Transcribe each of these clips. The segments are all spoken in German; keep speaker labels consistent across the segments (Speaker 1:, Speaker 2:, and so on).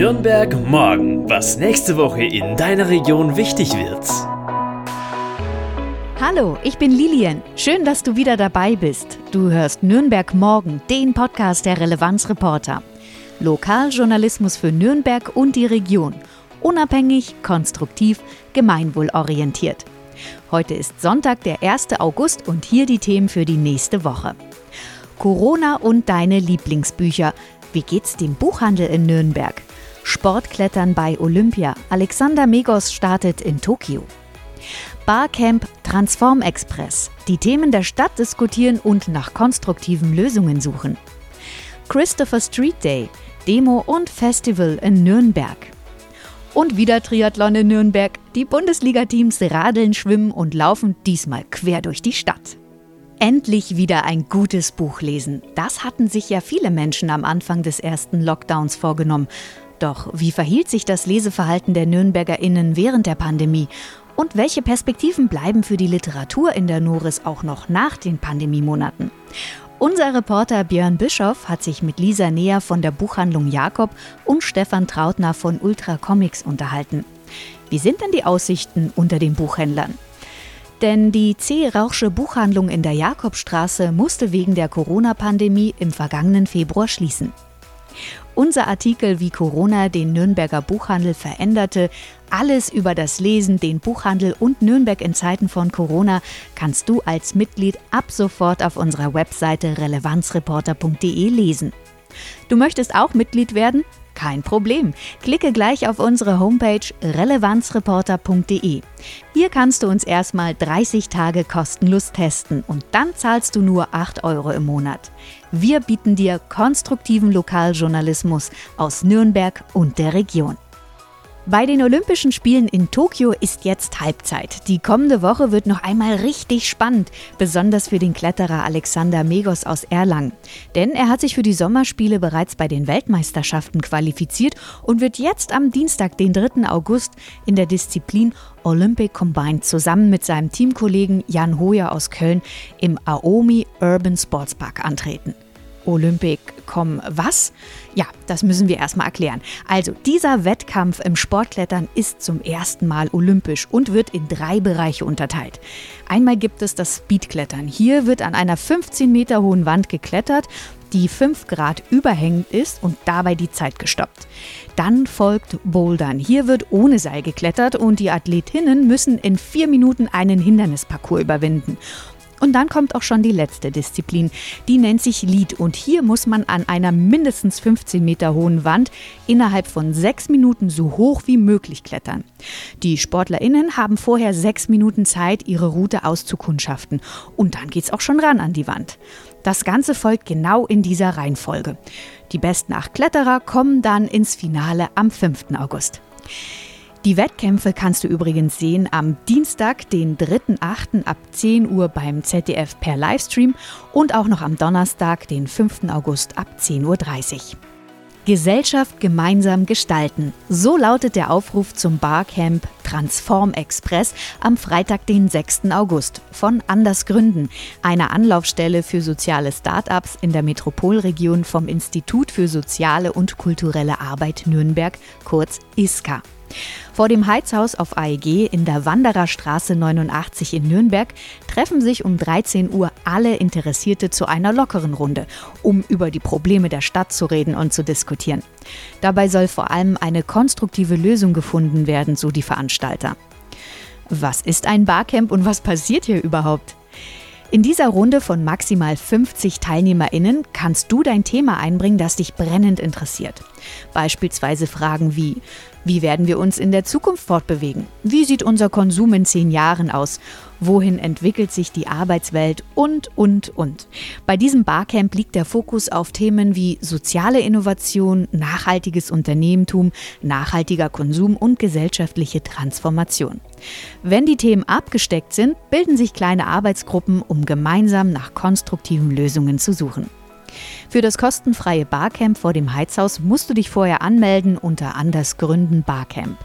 Speaker 1: Nürnberg morgen, was nächste Woche in deiner Region wichtig wird.
Speaker 2: Hallo, ich bin Lilian. Schön, dass du wieder dabei bist. Du hörst Nürnberg morgen, den Podcast der Relevanzreporter. Lokaljournalismus für Nürnberg und die Region. Unabhängig, konstruktiv, gemeinwohlorientiert. Heute ist Sonntag, der 1. August und hier die Themen für die nächste Woche. Corona und deine Lieblingsbücher. Wie geht's dem Buchhandel in Nürnberg? Sportklettern bei Olympia. Alexander Megos startet in Tokio. Barcamp Transform Express. Die Themen der Stadt diskutieren und nach konstruktiven Lösungen suchen. Christopher Street Day. Demo und Festival in Nürnberg. Und wieder Triathlon in Nürnberg. Die Bundesliga-Teams radeln, schwimmen und laufen diesmal quer durch die Stadt. Endlich wieder ein gutes Buch lesen. Das hatten sich ja viele Menschen am Anfang des ersten Lockdowns vorgenommen. Doch wie verhielt sich das Leseverhalten der NürnbergerInnen während der Pandemie? Und welche Perspektiven bleiben für die Literatur in der Noris auch noch nach den Pandemiemonaten? Unser Reporter Björn Bischoff hat sich mit Lisa Neher von der Buchhandlung Jakob und Stefan Trautner von Ultra Comics unterhalten. Wie sind denn die Aussichten unter den Buchhändlern? Denn die C. Rauchsche Buchhandlung in der Jakobstraße musste wegen der Corona-Pandemie im vergangenen Februar schließen. Unser Artikel, wie Corona den Nürnberger Buchhandel veränderte, alles über das Lesen, den Buchhandel und Nürnberg in Zeiten von Corona kannst du als Mitglied ab sofort auf unserer Webseite relevanzreporter.de lesen. Du möchtest auch Mitglied werden? Kein Problem. Klicke gleich auf unsere Homepage relevanzreporter.de. Hier kannst du uns erstmal 30 Tage kostenlos testen und dann zahlst du nur 8 Euro im Monat. Wir bieten dir konstruktiven Lokaljournalismus aus Nürnberg und der Region. Bei den Olympischen Spielen in Tokio ist jetzt Halbzeit. Die kommende Woche wird noch einmal richtig spannend, besonders für den Kletterer Alexander Megos aus Erlangen. Denn er hat sich für die Sommerspiele bereits bei den Weltmeisterschaften qualifiziert und wird jetzt am Dienstag, den 3. August, in der Disziplin Olympic Combined zusammen mit seinem Teamkollegen Jan Hoyer aus Köln im Aomi Urban Sports Park antreten. Olympic kommen was? Ja, das müssen wir erstmal erklären. Also, dieser Wettkampf im Sportklettern ist zum ersten Mal olympisch und wird in drei Bereiche unterteilt. Einmal gibt es das Speedklettern. Hier wird an einer 15 Meter hohen Wand geklettert, die 5 Grad überhängend ist und dabei die Zeit gestoppt. Dann folgt Bouldern. Hier wird ohne Seil geklettert und die Athletinnen müssen in vier Minuten einen Hindernisparcours überwinden. Und dann kommt auch schon die letzte Disziplin. Die nennt sich Lead. Und hier muss man an einer mindestens 15 Meter hohen Wand innerhalb von sechs Minuten so hoch wie möglich klettern. Die SportlerInnen haben vorher sechs Minuten Zeit, ihre Route auszukundschaften. Und dann geht's auch schon ran an die Wand. Das Ganze folgt genau in dieser Reihenfolge. Die besten acht Kletterer kommen dann ins Finale am 5. August. Die Wettkämpfe kannst du übrigens sehen am Dienstag, den 3.8. ab 10 Uhr beim ZDF per Livestream und auch noch am Donnerstag, den 5. August ab 10.30 Uhr. Gesellschaft gemeinsam gestalten. So lautet der Aufruf zum Barcamp Transform Express am Freitag, den 6. August von Anders Gründen, einer Anlaufstelle für soziale Start-ups in der Metropolregion vom Institut für soziale und kulturelle Arbeit Nürnberg, kurz ISKA. Vor dem Heizhaus auf AEG in der Wandererstraße 89 in Nürnberg treffen sich um 13 Uhr alle Interessierte zu einer lockeren Runde, um über die Probleme der Stadt zu reden und zu diskutieren. Dabei soll vor allem eine konstruktive Lösung gefunden werden, so die Veranstalter. Was ist ein Barcamp und was passiert hier überhaupt? In dieser Runde von maximal 50 TeilnehmerInnen kannst du dein Thema einbringen, das dich brennend interessiert. Beispielsweise Fragen wie: Wie werden wir uns in der Zukunft fortbewegen? Wie sieht unser Konsum in zehn Jahren aus? Wohin entwickelt sich die Arbeitswelt? Und, und, und. Bei diesem Barcamp liegt der Fokus auf Themen wie soziale Innovation, nachhaltiges Unternehmertum, nachhaltiger Konsum und gesellschaftliche Transformation. Wenn die Themen abgesteckt sind, bilden sich kleine Arbeitsgruppen, um gemeinsam nach konstruktiven Lösungen zu suchen. Für das kostenfreie Barcamp vor dem Heizhaus musst du dich vorher anmelden unter Anders Gründen Barcamp.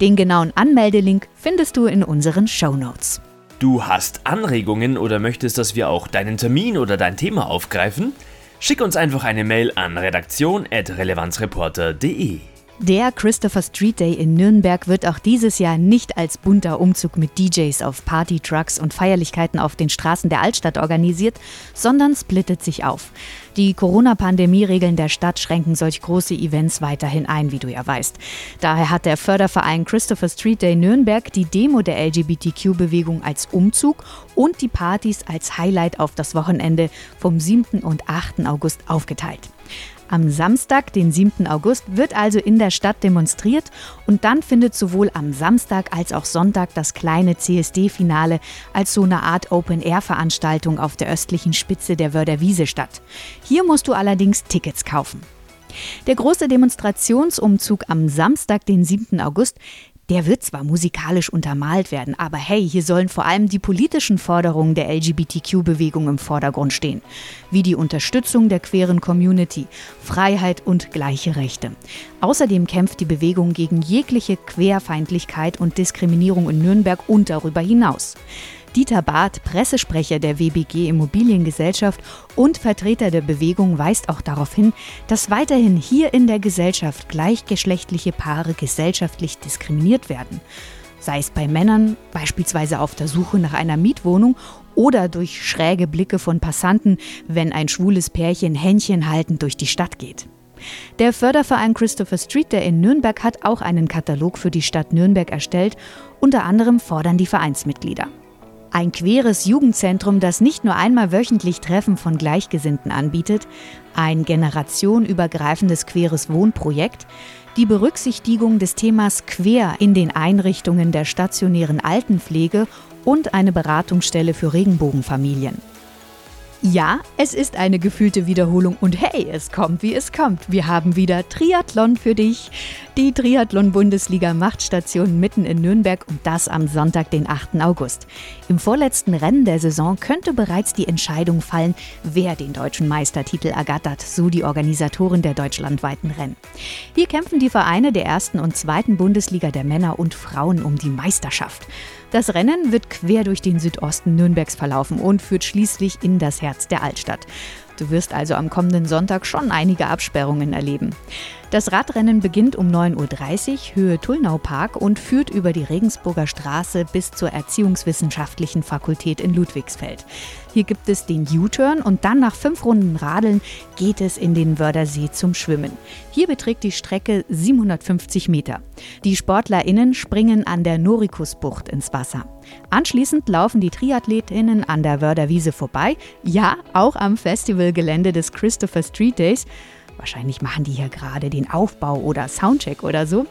Speaker 2: Den genauen Anmeldelink findest du in unseren Show Notes.
Speaker 1: Du hast Anregungen oder möchtest, dass wir auch deinen Termin oder dein Thema aufgreifen? Schick uns einfach eine Mail an redaktion.relevanzreporter.de.
Speaker 2: Der Christopher Street Day in Nürnberg wird auch dieses Jahr nicht als bunter Umzug mit DJs auf Partytrucks und Feierlichkeiten auf den Straßen der Altstadt organisiert, sondern splittet sich auf. Die Corona-Pandemie-Regeln der Stadt schränken solch große Events weiterhin ein, wie du ja weißt. Daher hat der Förderverein Christopher Street Day Nürnberg die Demo der LGBTQ-Bewegung als Umzug und die Partys als Highlight auf das Wochenende vom 7. und 8. August aufgeteilt. Am Samstag, den 7. August, wird also in der Stadt demonstriert und dann findet sowohl am Samstag als auch Sonntag das kleine CSD-Finale als so eine Art Open-Air-Veranstaltung auf der östlichen Spitze der Wörderwiese statt. Hier musst du allerdings Tickets kaufen. Der große Demonstrationsumzug am Samstag, den 7. August, der wird zwar musikalisch untermalt werden, aber hey, hier sollen vor allem die politischen Forderungen der LGBTQ-Bewegung im Vordergrund stehen, wie die Unterstützung der queeren Community, Freiheit und gleiche Rechte. Außerdem kämpft die Bewegung gegen jegliche Querfeindlichkeit und Diskriminierung in Nürnberg und darüber hinaus. Dieter Barth, Pressesprecher der WBG Immobiliengesellschaft und Vertreter der Bewegung, weist auch darauf hin, dass weiterhin hier in der Gesellschaft gleichgeschlechtliche Paare gesellschaftlich diskriminiert werden. Sei es bei Männern, beispielsweise auf der Suche nach einer Mietwohnung oder durch schräge Blicke von Passanten, wenn ein schwules Pärchen Händchen haltend durch die Stadt geht. Der Förderverein Christopher Street, der in Nürnberg hat auch einen Katalog für die Stadt Nürnberg erstellt. Unter anderem fordern die Vereinsmitglieder. Ein queres Jugendzentrum, das nicht nur einmal wöchentlich Treffen von Gleichgesinnten anbietet, ein generationenübergreifendes queres Wohnprojekt, die Berücksichtigung des Themas Quer in den Einrichtungen der stationären Altenpflege und eine Beratungsstelle für Regenbogenfamilien. Ja, es ist eine gefühlte Wiederholung und hey, es kommt, wie es kommt. Wir haben wieder Triathlon für dich. Die Triathlon-Bundesliga macht Station mitten in Nürnberg und das am Sonntag, den 8. August. Im vorletzten Rennen der Saison könnte bereits die Entscheidung fallen, wer den deutschen Meistertitel ergattert, so die Organisatoren der deutschlandweiten Rennen. Hier kämpfen die Vereine der ersten und zweiten Bundesliga der Männer und Frauen um die Meisterschaft. Das Rennen wird quer durch den Südosten Nürnbergs verlaufen und führt schließlich in das Herz der Altstadt. Du wirst also am kommenden Sonntag schon einige Absperrungen erleben. Das Radrennen beginnt um 9.30 Uhr Höhe Tullnau Park und führt über die Regensburger Straße bis zur Erziehungswissenschaftlichen Fakultät in Ludwigsfeld. Hier gibt es den U-Turn und dann nach fünf Runden Radeln geht es in den Wördersee zum Schwimmen. Hier beträgt die Strecke 750 Meter. Die SportlerInnen springen an der Norikusbucht ins Wasser. Anschließend laufen die TriathletInnen an der Wörderwiese vorbei, ja, auch am Festivalgelände des Christopher Street Days. Wahrscheinlich machen die hier gerade den Aufbau oder Soundcheck oder so.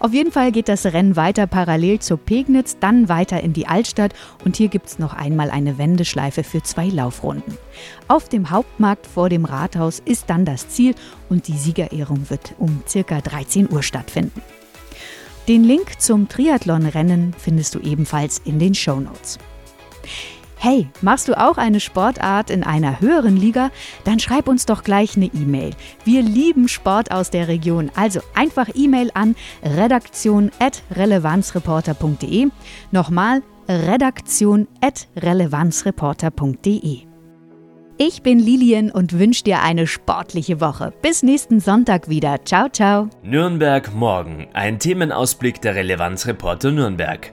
Speaker 2: Auf jeden Fall geht das Rennen weiter parallel zur Pegnitz, dann weiter in die Altstadt und hier gibt es noch einmal eine Wendeschleife für zwei Laufrunden. Auf dem Hauptmarkt vor dem Rathaus ist dann das Ziel und die Siegerehrung wird um circa 13 Uhr stattfinden. Den Link zum Triathlon-Rennen findest du ebenfalls in den Show Notes. Hey, machst du auch eine Sportart in einer höheren Liga? Dann schreib uns doch gleich eine E-Mail. Wir lieben Sport aus der Region. Also einfach E-Mail an redaktion.relevanzreporter.de. Nochmal redaktion.relevanzreporter.de. Ich bin Lilien und wünsche dir eine sportliche Woche. Bis nächsten Sonntag wieder. Ciao, ciao.
Speaker 1: Nürnberg morgen. Ein Themenausblick der Relevanzreporter Nürnberg.